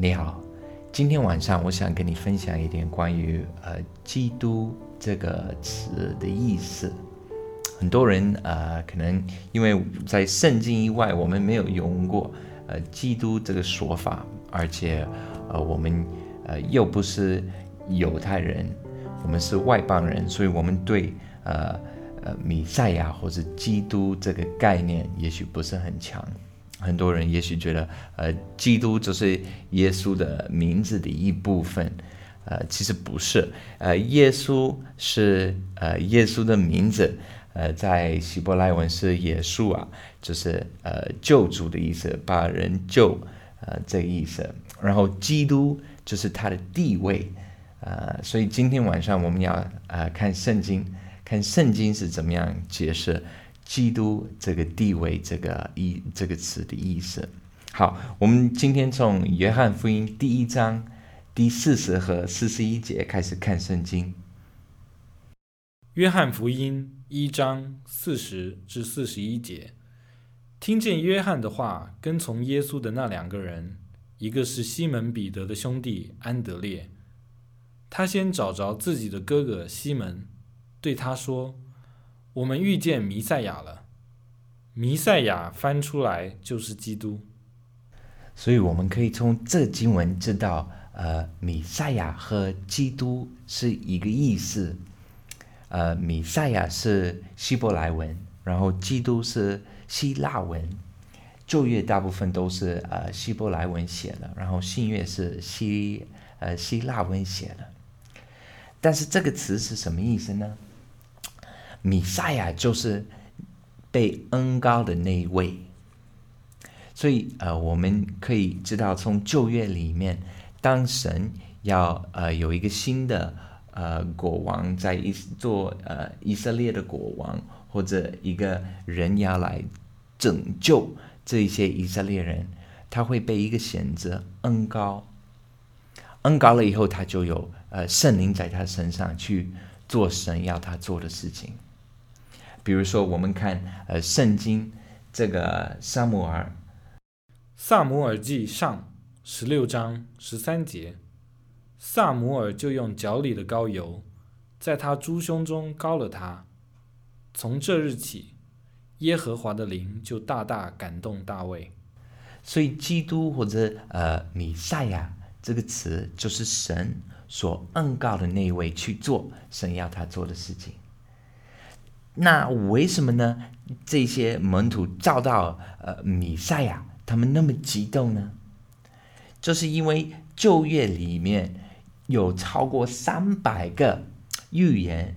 你好，今天晚上我想跟你分享一点关于呃“基督”这个词的意思。很多人呃可能因为在圣经以外，我们没有用过呃“基督”这个说法，而且呃我们呃又不是犹太人，我们是外邦人，所以我们对呃呃弥赛亚或者基督这个概念也许不是很强。很多人也许觉得，呃，基督就是耶稣的名字的一部分，呃，其实不是，呃，耶稣是呃耶稣的名字，呃，在希伯来文是耶稣啊，就是呃救主的意思，把人救，呃，这个意思。然后基督就是他的地位，呃，所以今天晚上我们要呃看圣经，看圣经是怎么样解释。基督这个地位，这个意这个词的意思。好，我们今天从约翰福音第一章第四十和四十一节开始看圣经。约翰福音一章四十至四十一节，听见约翰的话，跟从耶稣的那两个人，一个是西门彼得的兄弟安德烈，他先找着自己的哥哥西门，对他说。我们遇见弥赛亚了，弥赛亚翻出来就是基督，所以我们可以从这经文知道，呃，弥赛亚和基督是一个意思。呃，弥赛亚是希伯来文，然后基督是希腊文。旧约大部分都是呃希伯来文写的，然后新约是希呃希腊文写的。但是这个词是什么意思呢？米赛亚就是被恩高的那一位，所以呃，我们可以知道，从旧约里面，当神要呃有一个新的呃国王在以做呃以色列的国王，或者一个人要来拯救这一些以色列人，他会被一个选择恩高，恩高了以后，他就有呃圣灵在他身上去做神要他做的事情。比如说，我们看呃，圣经这个萨姆尔，萨姆尔记上十六章十三节，萨姆尔就用脚里的膏油，在他猪胸中膏了他。从这日起，耶和华的灵就大大感动大卫。所以，基督或者呃弥赛亚这个词，就是神所恩告的那一位去做神要他做的事情。那为什么呢？这些门徒照到呃米赛亚，他们那么激动呢？就是因为旧约里面有超过三百个预言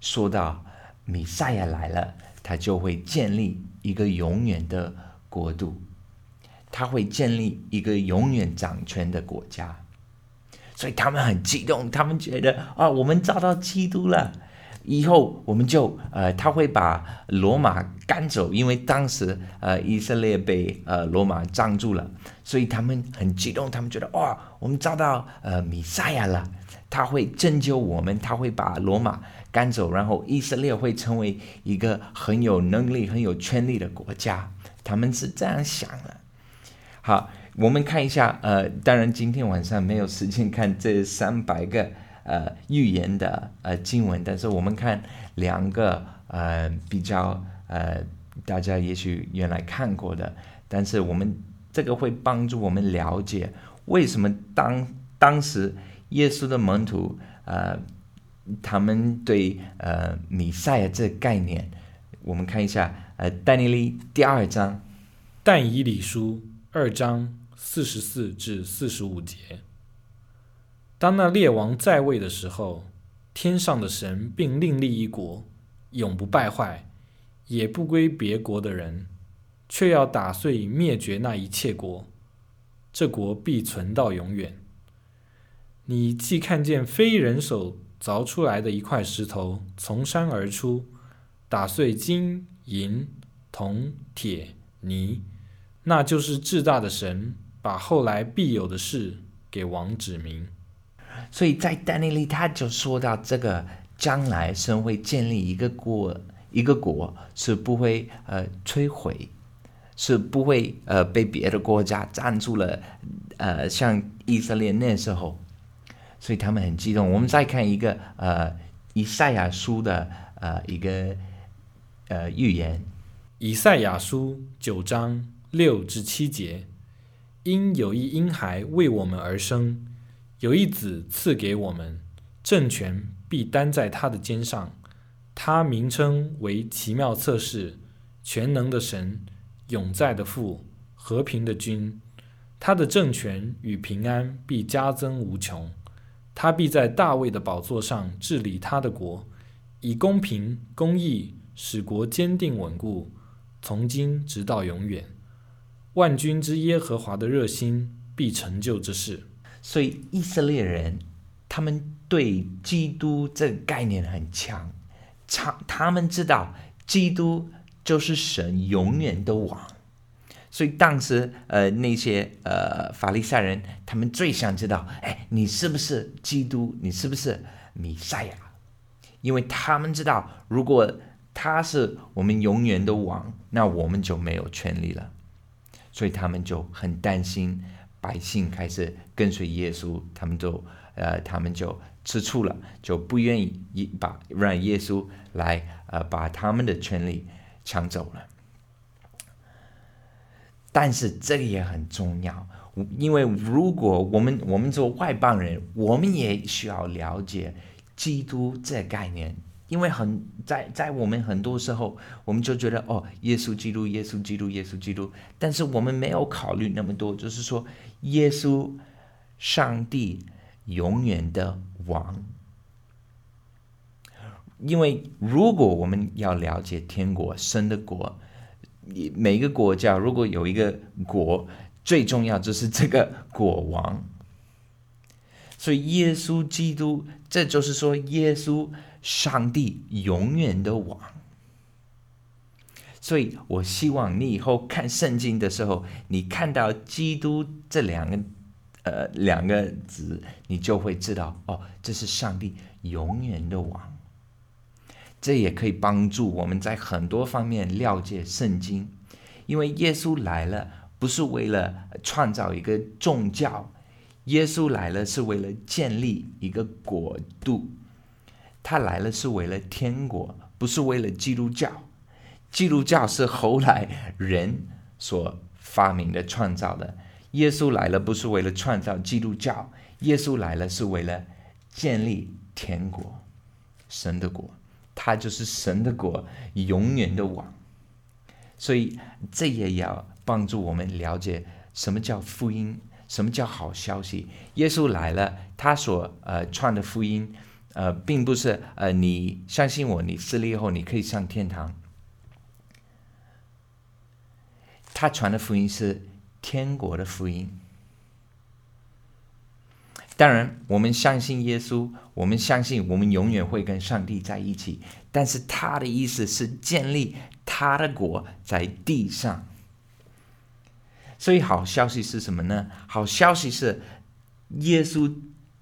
说到米赛亚来了，他就会建立一个永远的国度，他会建立一个永远掌权的国家，所以他们很激动，他们觉得啊，我们找到基督了。以后我们就呃，他会把罗马赶走，因为当时呃以色列被呃罗马占住了，所以他们很激动，他们觉得哇，我们找到呃米赛亚了，他会拯救我们，他会把罗马赶走，然后以色列会成为一个很有能力、很有权力的国家，他们是这样想的。好，我们看一下，呃，当然今天晚上没有时间看这三百个。呃，预言的呃经文，但是我们看两个呃比较呃大家也许原来看过的，但是我们这个会帮助我们了解为什么当当时耶稣的门徒呃他们对呃弥赛亚这个概念，我们看一下呃但尼利第二章，但以理书二章四十四至四十五节。当那列王在位的时候，天上的神并另立一国，永不败坏，也不归别国的人，却要打碎灭绝那一切国，这国必存到永远。你既看见非人手凿出来的一块石头从山而出，打碎金银铜铁泥，那就是至大的神把后来必有的事给王指明。所以在丹尼利他就说到，这个将来神会建立一个国，一个国是不会呃摧毁，是不会呃被别的国家占住了，呃，像以色列那时候，所以他们很激动。我们再看一个呃以赛亚书的呃一个呃预言，以赛亚书九章六至七节，因有一婴孩为我们而生，有一子赐给我们，政权必担在他的肩上，他名称为奇妙测试，全能的神。永在的父，和平的君，他的政权与平安必加增无穷。他必在大卫的宝座上治理他的国，以公平公义使国坚定稳固，从今直到永远。万军之耶和华的热心必成就之事。所以以色列人他们对基督这个概念很强，强他们知道基督。就是神永远的王，所以当时呃那些呃法利赛人，他们最想知道，哎，你是不是基督？你是不是弥赛亚？因为他们知道，如果他是我们永远的王，那我们就没有权利了。所以他们就很担心百姓开始跟随耶稣，他们就呃他们就吃醋了，就不愿意一把让耶稣来呃把他们的权利。抢走了，但是这个也很重要，因为如果我们我们做外邦人，我们也需要了解基督这概念，因为很在在我们很多时候，我们就觉得哦，耶稣基督，耶稣基督，耶稣基督，但是我们没有考虑那么多，就是说，耶稣，上帝永远的王。因为如果我们要了解天国神的国，每一个国家如果有一个国，最重要就是这个国王。所以耶稣基督，这就是说耶稣上帝永远的王。所以我希望你以后看圣经的时候，你看到基督这两个呃两个字，你就会知道哦，这是上帝永远的王。这也可以帮助我们在很多方面了解圣经，因为耶稣来了不是为了创造一个宗教，耶稣来了是为了建立一个国度，他来了是为了天国，不是为了基督教。基督教是后来人所发明的、创造的。耶稣来了不是为了创造基督教，耶稣来了是为了建立天国，神的国。他就是神的国，永远的王，所以这也要帮助我们了解什么叫福音，什么叫好消息。耶稣来了，他所呃传的福音，呃，并不是呃你相信我，你死了以后你可以上天堂。他传的福音是天国的福音。当然，我们相信耶稣，我们相信我们永远会跟上帝在一起。但是他的意思是建立他的国在地上。所以好消息是什么呢？好消息是，耶稣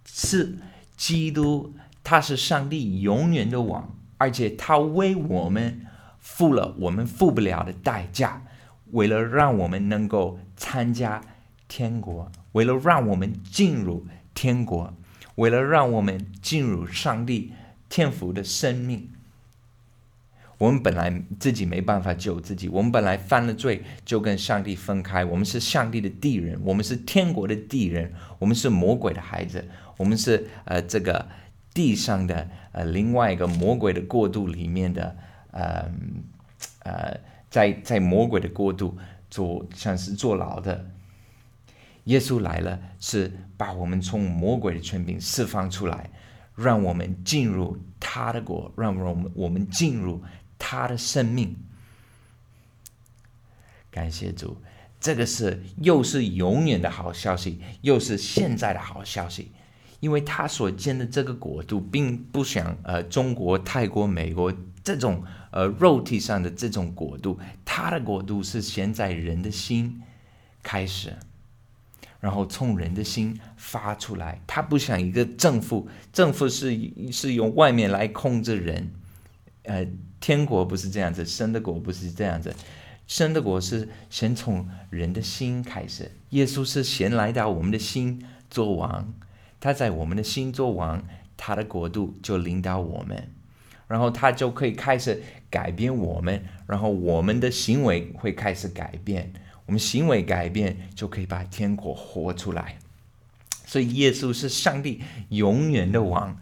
是基督，他是上帝永远的王，而且他为我们付了我们付不了的代价，为了让我们能够参加天国，为了让我们进入。天国，为了让我们进入上帝天福的生命，我们本来自己没办法救自己，我们本来犯了罪就跟上帝分开，我们是上帝的敌人，我们是天国的敌人，我们是魔鬼的孩子，我们是呃这个地上的呃另外一个魔鬼的国度里面的呃呃在在魔鬼的国度做像是坐牢的。耶稣来了，是把我们从魔鬼的权柄释放出来，让我们进入他的国，让我们我们进入他的生命。感谢主，这个是又是永远的好消息，又是现在的好消息，因为他所建的这个国度，并不像呃中国、泰国、美国这种呃肉体上的这种国度，他的国度是先在人的心开始。然后从人的心发出来，他不像一个政府，政府是是用外面来控制人，呃，天国不是这样子，神的国不是这样子，神的国是先从人的心开始，耶稣是先来到我们的心做王，他在我们的心做王，他的国度就领导我们，然后他就可以开始改变我们，然后我们的行为会开始改变，我们行为改变就可以把天国活出来。所以耶稣是上帝永远的王，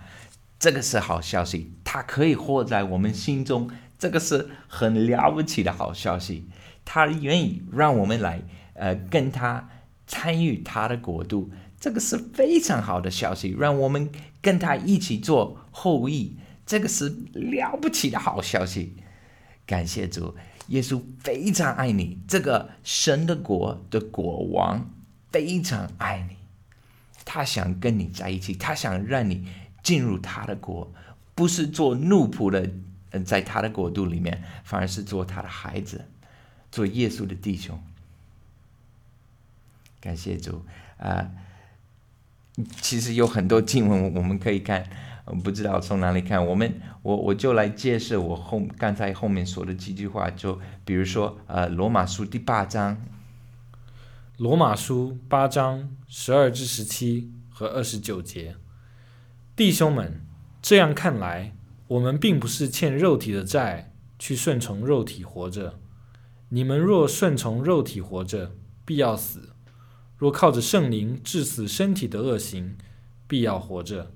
这个是好消息，他可以活在我们心中。这个是很了不起的好消息，他愿意让我们来，呃，跟他参与他的国度，这个是非常好的消息，让我们跟他一起做后裔，这个是了不起的好消息。感谢主，耶稣非常爱你，这个神的国的国王非常爱你，他想跟你在一起，他想让你进入他的国，不是做奴仆的。在他的国度里面，反而是做他的孩子，做耶稣的弟兄。感谢主啊！其实有很多经文我们可以看，不知道从哪里看。我们我我就来介绍我后刚才后面说的几句话，就比如说呃，《罗马书》第八章，《罗马书》八章十二至十七和二十九节，弟兄们，这样看来。我们并不是欠肉体的债，去顺从肉体活着。你们若顺从肉体活着，必要死；若靠着圣灵致死身体的恶行，必要活着。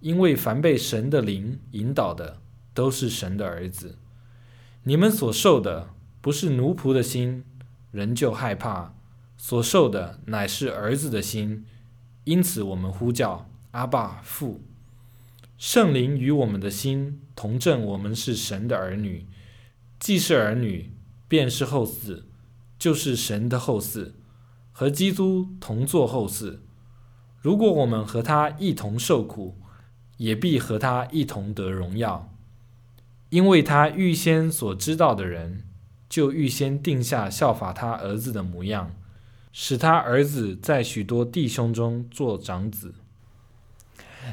因为凡被神的灵引导的，都是神的儿子。你们所受的不是奴仆的心，仍旧害怕；所受的乃是儿子的心。因此，我们呼叫阿爸父。圣灵与我们的心同证，我们是神的儿女。既是儿女，便是后嗣，就是神的后嗣，和基督同作后嗣。如果我们和他一同受苦，也必和他一同得荣耀。因为他预先所知道的人，就预先定下效法他儿子的模样，使他儿子在许多弟兄中做长子。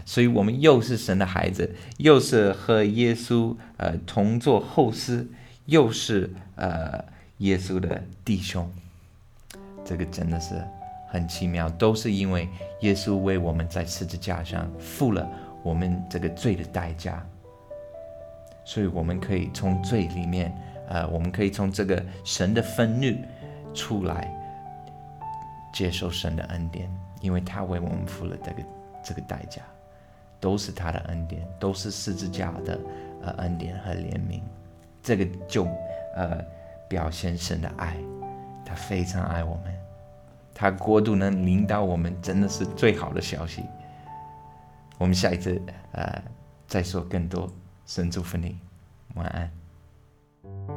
所以，我们又是神的孩子，又是和耶稣呃同做后嗣，又是呃耶稣的弟兄。这个真的是很奇妙，都是因为耶稣为我们在十字架上付了我们这个罪的代价，所以我们可以从罪里面，呃，我们可以从这个神的愤怒出来，接受神的恩典，因为他为我们付了这个这个代价。都是他的恩典，都是十字架的呃恩典和怜悯，这个就呃表现神的爱，他非常爱我们，他过度能领导我们，真的是最好的消息。我们下一次呃再说更多，神祝福你，晚安。